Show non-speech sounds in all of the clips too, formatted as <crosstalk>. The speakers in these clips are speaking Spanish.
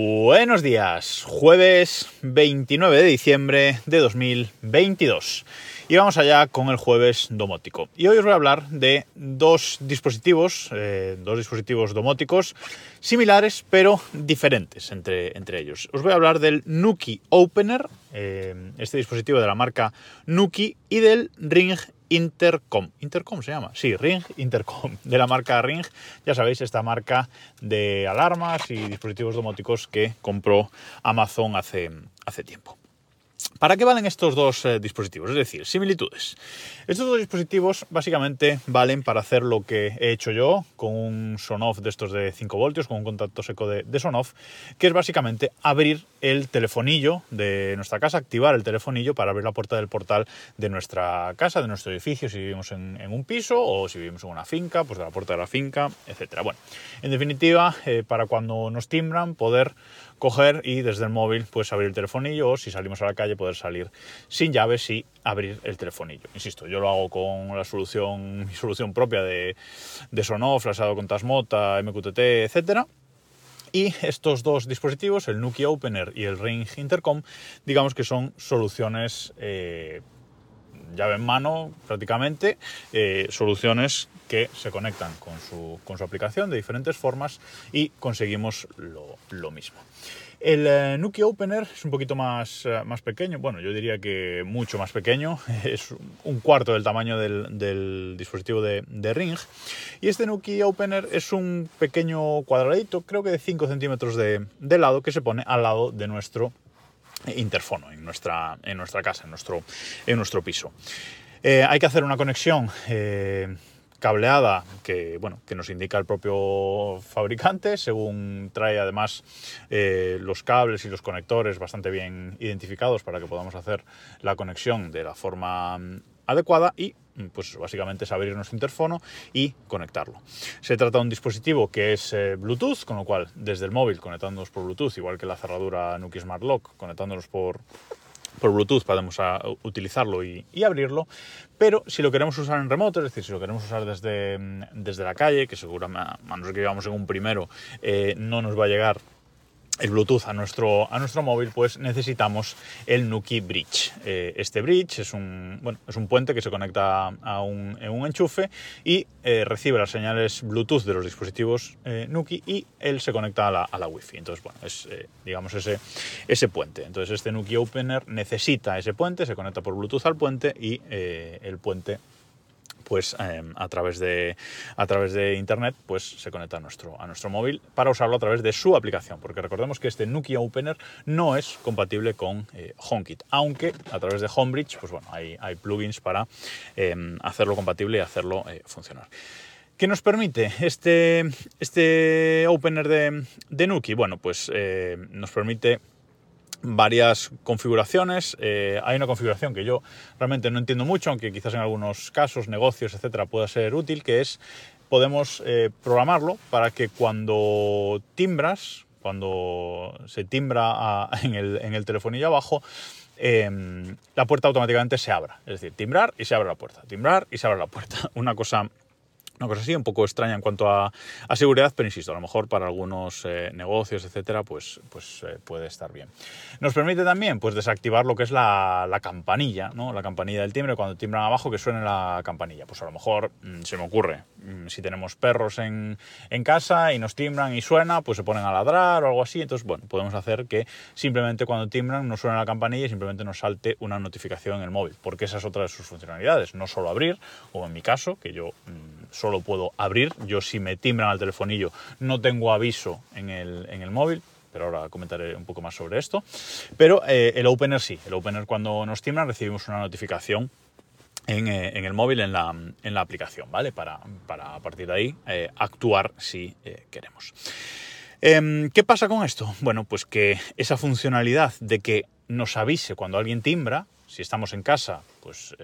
Buenos días, jueves 29 de diciembre de 2022. Y vamos allá con el jueves domótico. Y hoy os voy a hablar de dos dispositivos, eh, dos dispositivos domóticos similares pero diferentes entre, entre ellos. Os voy a hablar del Nuki Opener, eh, este dispositivo de la marca Nuki, y del Ring Intercom. ¿Intercom se llama? Sí, Ring Intercom, de la marca Ring. Ya sabéis, esta marca de alarmas y dispositivos domóticos que compró Amazon hace, hace tiempo. ¿Para qué valen estos dos eh, dispositivos? Es decir, similitudes. Estos dos dispositivos básicamente valen para hacer lo que he hecho yo con un son-off de estos de 5 voltios, con un contacto seco de, de son-off, que es básicamente abrir el telefonillo de nuestra casa, activar el telefonillo para abrir la puerta del portal de nuestra casa, de nuestro edificio, si vivimos en, un piso o si vivimos en una finca, pues de la puerta de la finca, etc. Bueno, en definitiva, eh, para cuando nos timbran, poder coger y desde el móvil pues abrir el telefonillo o si salimos a la calle poder salir sin llaves y abrir el telefonillo. Insisto, yo lo hago con la solución, mi solución propia de, de Sonoff, con Tasmota, MQTT, etcétera. Y estos dos dispositivos, el Nuki Opener y el Ring Intercom, digamos que son soluciones eh, llave en mano prácticamente, eh, soluciones que se conectan con su, con su, aplicación de diferentes formas y conseguimos lo, lo mismo. El eh, Nuki Opener es un poquito más, eh, más, pequeño, bueno, yo diría que mucho más pequeño, <laughs> es un cuarto del tamaño del, del dispositivo de, Ring. Y este Nuki Opener es un pequeño cuadradito, creo que de 5 centímetros de, de lado, que se pone al lado de nuestro interfono en nuestra, en nuestra casa, en nuestro, en nuestro piso. Eh, hay que hacer una conexión cableada que, bueno, que nos indica el propio fabricante, según trae además eh, los cables y los conectores bastante bien identificados para que podamos hacer la conexión de la forma adecuada y pues básicamente es abrir nuestro interfono y conectarlo. Se trata de un dispositivo que es eh, Bluetooth, con lo cual desde el móvil conectándonos por Bluetooth, igual que la cerradura Nuki Smart Lock, conectándonos por, por Bluetooth podemos a, utilizarlo y, abrirlo, pero si lo queremos usar en remoto, es decir, si lo queremos usar desde, desde la calle, que seguramente, a no ser que vivamos en un primero, eh, no nos va a llegar el Bluetooth a nuestro, a nuestro móvil, pues necesitamos el Nuki Bridge. Eh, este bridge es un, bueno, es un puente que se conecta a un, un enchufe y eh, recibe las señales Bluetooth de los dispositivos eh, Nuki y él se conecta a la, a la Wi-Fi. Entonces, bueno, es digamos ese, ese puente. Entonces, este Nuki Opener necesita ese puente, se conecta por Bluetooth al puente y el puente pues eh, a, través de, a través de internet pues se conecta a nuestro, a nuestro móvil para usarlo a través de su aplicación, porque recordemos que este Nuki Opener no es compatible con eh, HomeKit, aunque a través de Homebridge pues bueno, hay, plugins para eh, hacerlo compatible y hacerlo eh, funcionar. ¿Qué nos permite este, este opener de, de Nuki? Bueno, pues eh, nos permite varias configuraciones. Eh, hay una configuración que yo realmente no entiendo mucho, aunque quizás en algunos casos, negocios, etcétera, pueda ser útil, que es podemos eh, programarlo para que cuando timbras, cuando se timbra <laughs> en, el, en, el, telefonillo abajo, eh, la puerta automáticamente se abra. Es decir, timbrar y se abre la puerta, timbrar y se abre la puerta. <laughs> Una cosa una cosa así, un poco extraña en cuanto a, seguridad, pero insisto, a lo mejor para algunos eh, negocios, etcétera, pues, pues eh, puede estar bien. Nos permite también pues, desactivar lo que es la, la, campanilla, ¿no? la campanilla del timbre, cuando timbran abajo que suene la campanilla. Pues a lo mejor mmm, se me ocurre, si tenemos perros en, en, casa y nos timbran y suena, pues se ponen a ladrar o algo así. Entonces, bueno, podemos hacer que simplemente cuando timbran nos suene la campanilla y simplemente nos salte una notificación en el móvil, porque esa es otra de sus funcionalidades, no solo abrir, o en mi caso, que yo mmm, solo puedo abrir. Yo si me timbran al telefonillo no tengo aviso en el, en el móvil, pero ahora comentaré un poco más sobre esto. Pero eh, el opener sí, el opener cuando nos timbran recibimos una notificación en, eh, en, el móvil, en la, en la aplicación, ¿vale? Para, para, a partir de ahí eh, actuar si eh, queremos. Em, ¿Qué pasa con esto? Bueno, pues que esa funcionalidad de que nos avise cuando alguien timbra, si estamos en casa, pues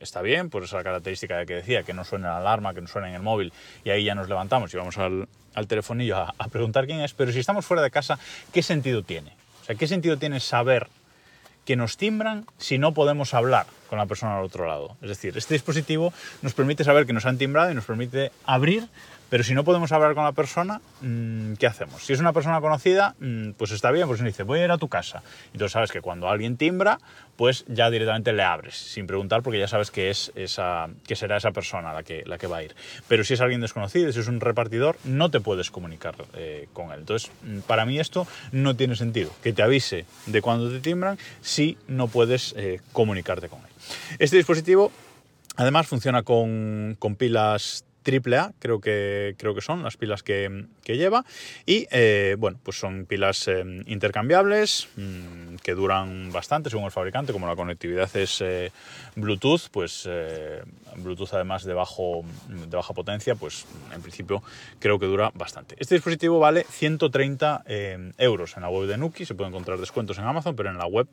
está bien, por esa característica de que decía, que no suene la alarma, que no suene en el móvil, y ahí ya nos levantamos y vamos al, al telefonillo a, a, preguntar quién es, pero si estamos fuera de casa, ¿qué sentido tiene? O sea, ¿qué sentido tiene saber que nos timbran si no podemos hablar con la persona al otro lado? Es decir, este dispositivo nos permite saber que nos han timbrado y nos permite abrir Pero si no podemos hablar con la persona, mm, ¿qué hacemos? Si es una persona conocida, mm, pues está bien, pues nos dice, voy a ir a tu casa. Y tú sabes que cuando alguien timbra, pues ya directamente le abres, sin preguntar, porque ya sabes que, es esa, que será esa persona la que, la que va a ir. Pero si es alguien desconocido, si es un repartidor, no te puedes comunicar eh, con él. Entonces, mm, para mí esto no tiene sentido, que te avise de cuando te timbran si no puedes eh, comunicarte con él. Este dispositivo además funciona con, pilas AAA, creo que, creo que son las pilas que, lleva. Y eh, bueno, pues son pilas eh, intercambiables mm, que duran bastante según el fabricante, como la conectividad es eh, Bluetooth, pues Bluetooth además de, bajo, de baja potencia, pues en principio creo que dura bastante. Este dispositivo vale 130 euros en la web de Nuki, se pueden encontrar descuentos en Amazon, pero en la web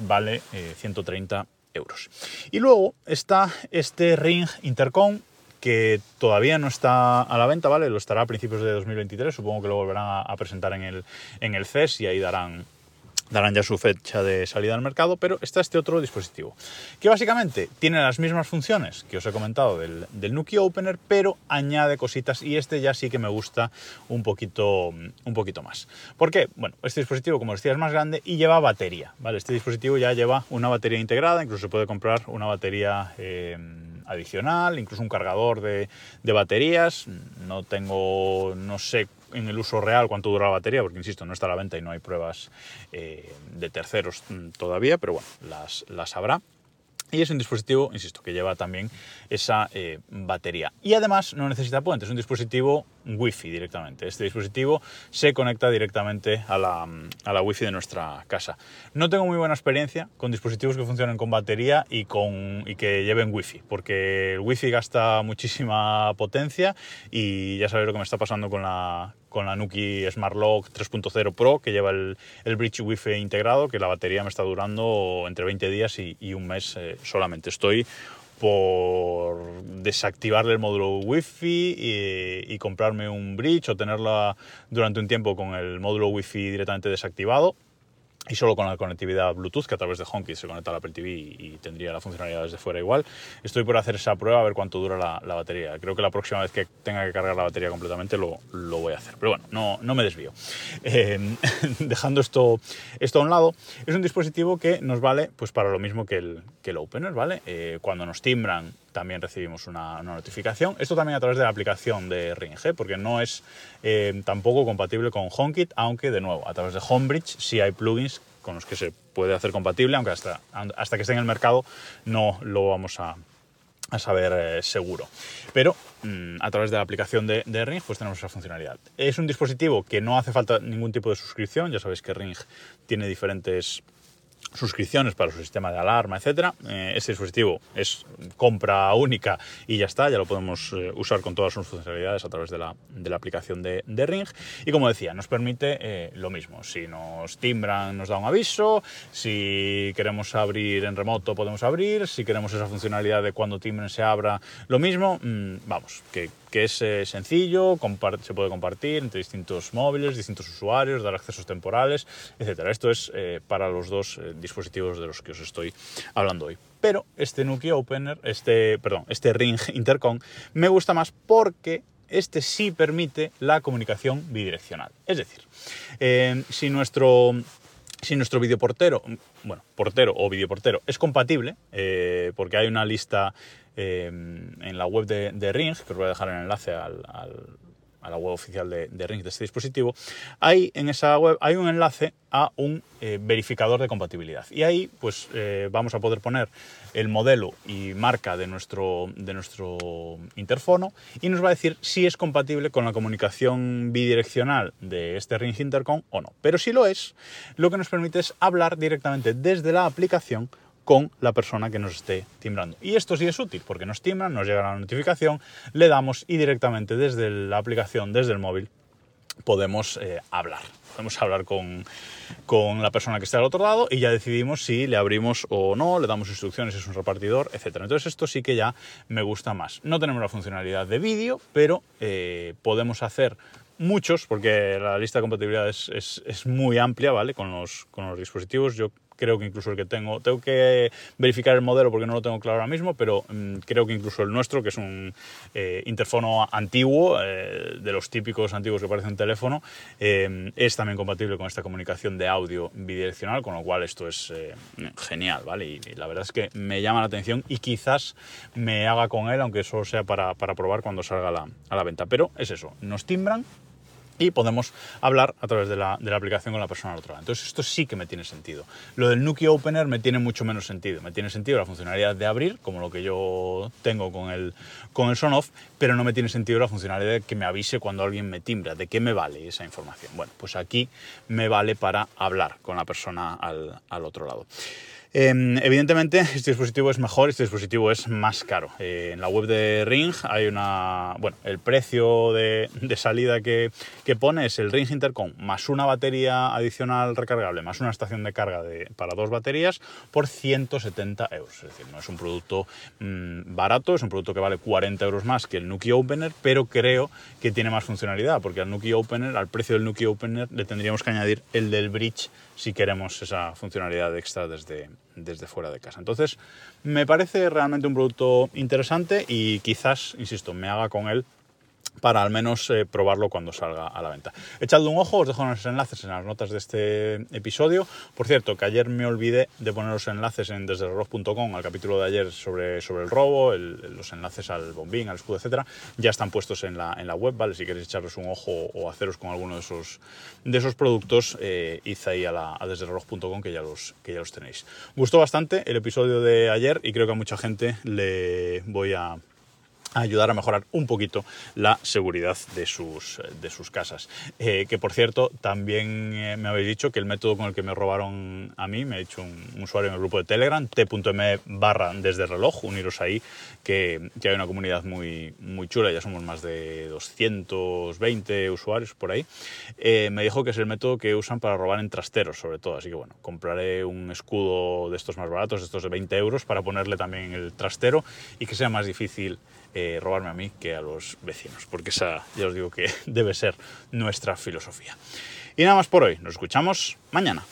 vale 130 euros. Y luego está este Ring Intercom que todavía no está a la venta, ¿vale? Lo estará a principios de 2023, supongo que lo volverán a, presentar en el, en el CES y ahí darán, darán ya su fecha de salida al mercado, pero está este otro dispositivo, que básicamente tiene las mismas funciones que os he comentado del, del Nuki Opener, pero añade cositas y este ya sí que me gusta un poquito, un poquito más. ¿Por qué? Bueno, este dispositivo, como decía, es más grande y lleva batería, ¿vale? Este dispositivo ya lleva una batería integrada, incluso se puede comprar una batería... Eh, adicional, incluso un cargador de, baterías. No tengo, no sé en el uso real cuánto dura la batería, porque insisto, no está a la venta y no hay pruebas eh, de terceros todavía, pero bueno, las, las habrá. Y es un dispositivo, insisto, que lleva también esa eh, batería. Y además no necesita puente, es un dispositivo Wi-Fi directamente. Este dispositivo se conecta directamente a la, a la Wi-Fi de nuestra casa. No tengo muy buena experiencia con dispositivos que funcionen con batería y, con, y que lleven Wi-Fi, porque el Wi-Fi gasta muchísima potencia y ya sabéis lo que me está pasando con la, con la Nuki Smart Lock 3.0 Pro que lleva el, el, Bridge Wi-Fi integrado, que la batería me está durando entre 20 días y, un mes eh, solamente. Estoy por desactivarle el módulo Wi-Fi y, comprarme un bridge o tenerla durante un tiempo con el módulo Wi-Fi directamente desactivado y solo con la conectividad Bluetooth, que a través de HomeKit se conecta al Apple TV y, tendría la funcionalidad desde fuera igual. Estoy por hacer esa prueba a ver cuánto dura la, batería. Creo que la próxima vez que tenga que cargar la batería completamente lo, lo voy a hacer. Pero bueno, no, no me desvío. Eh, <laughs> dejando esto, esto a un lado, es un dispositivo que nos vale pues, para lo mismo que el, que el Opener, ¿vale? Eh, cuando nos timbran también recibimos una, notificación. Esto también a través de la aplicación de Ring, porque no es eh, tampoco compatible con HomeKit, aunque de nuevo, a través de Homebridge sí hay plugins con los que se puede hacer compatible, aunque hasta, hasta que esté en el mercado no lo vamos a, saber eh, seguro. Pero mm, a través de la aplicación de, de, Ring pues tenemos esa funcionalidad. Es un dispositivo que no hace falta ningún tipo de suscripción, ya sabéis que Ring tiene diferentes suscripciones para su sistema de alarma, etcétera. Este dispositivo es compra única y ya está, ya lo podemos eh, usar con todas sus funcionalidades a través de la, aplicación de, de, Ring. Y como decía, nos permite eh, lo mismo. Si nos timbran, nos da un aviso. Si queremos abrir en remoto, podemos abrir. Si queremos esa funcionalidad de cuando timbren se abra, lo mismo. Mm, vamos, que que es eh, sencillo, se puede compartir entre distintos móviles, distintos usuarios, dar accesos temporales, etc. Esto es eh, para los dos eh, dispositivos de los que os estoy hablando hoy. Pero este Nuki Opener, este, perdón, este Ring <laughs> Intercom, me gusta más porque este sí permite la comunicación bidireccional. Es decir, si nuestro si nuestro videoportero, bueno, portero o videoportero es compatible, porque hay una lista Em, en la web de, Ring, que os voy a dejar el enlace a la web oficial de, Ring de este dispositivo, hay en esa web hay un enlace a un eh, verificador de compatibilidad. Y ahí pues eh, vamos a poder poner el modelo y marca de nuestro, de nuestro interfono y nos va a decir si es compatible con la comunicación bidireccional de este Ring Intercom o no. Pero si lo es, lo que nos permite es hablar directamente desde la aplicación con la persona que nos esté timbrando. Y esto sí es útil porque nos timbran, nos llega la notificación, le damos y directamente desde la aplicación, desde el móvil, podemos eh, hablar. Podemos hablar con, con, la persona que está al otro lado y ya decidimos si le abrimos o no, le damos instrucciones, es un repartidor, etc. Entonces esto sí que ya me gusta más. No tenemos la funcionalidad de vídeo, pero eh, podemos hacer muchos, porque la lista de compatibilidad es, es, es, muy amplia, ¿vale? Con los, con los dispositivos. Yo creo que incluso el que tengo, tengo que verificar el modelo porque no lo tengo claro ahora mismo, pero mm, creo que incluso el nuestro, que es un eh, interfono antiguo, eh, de los típicos antiguos que parece un teléfono, eh, es también compatible con esta comunicación de audio bidireccional, con lo cual esto es genial, ¿vale? Y, la verdad es que me llama la atención y quizás me haga con él, aunque eso sea para, para probar cuando salga a la venta. Pero es eso, nos timbran y podemos hablar a través de la, aplicación con la persona al otro lado. Entonces esto sí que me tiene sentido. Lo del Nuki Opener me tiene mucho menos sentido. Me tiene sentido la funcionalidad de abrir, como lo que yo tengo con el, con el Son Off, pero no me tiene sentido la funcionalidad de que me avise cuando alguien me timbra. ¿De qué me vale esa información? Bueno, pues aquí me vale para hablar con la persona al, al otro lado. Em, evidentemente, este dispositivo es mejor, este dispositivo es más caro. Eh, en la web de Ring hay una. Bueno, el precio de, salida que, pone es el Ring Intercom más una batería adicional recargable, más una estación de carga para dos baterías por 170 euros. Es decir, no es un producto mm, barato, es un producto que vale 40 euros más que el Nuki Opener, pero creo que tiene más funcionalidad, porque al Nuki Opener, al precio del Nuki Opener, le tendríamos que añadir el del Bridge si queremos esa funcionalidad extra desde, desde fuera de casa. Entonces, me parece realmente un producto interesante y quizás, insisto, me haga con él para al menos eh, probarlo cuando salga a la venta. Echadle un ojo, os dejo los enlaces en las notas de este episodio. Por cierto, que ayer me olvidé de poner los enlaces en desdereloj.com al capítulo de ayer sobre, sobre el robo, los enlaces al bombín, al escudo, etcétera, ya están puestos en la, en la web, ¿vale? Si queréis echarles un ojo o haceros con alguno de esos, de esos productos, eh, id ahí a, la, que, ya los, que ya los tenéis. Gustó bastante el episodio de ayer y creo que a mucha gente le voy a ayudar a mejorar un poquito la seguridad de sus, de sus casas. Eh, que por cierto, también eh, me habéis dicho que el método con el que me robaron a mí, me ha dicho un, usuario en el grupo de Telegram, t.m barra desde reloj, uniros ahí, que, que, hay una comunidad muy, muy chula, ya somos más de 220 usuarios por ahí, eh, me dijo que es el método que usan para robar en trasteros, sobre todo. Así que bueno, compraré un escudo de estos más baratos, estos de 20 euros, para ponerle también el trastero y que sea más difícil eh, robarme a mí que a los vecinos, porque esa ya os digo que <laughs> debe ser nuestra filosofía. Y nada más por hoy, nos escuchamos mañana.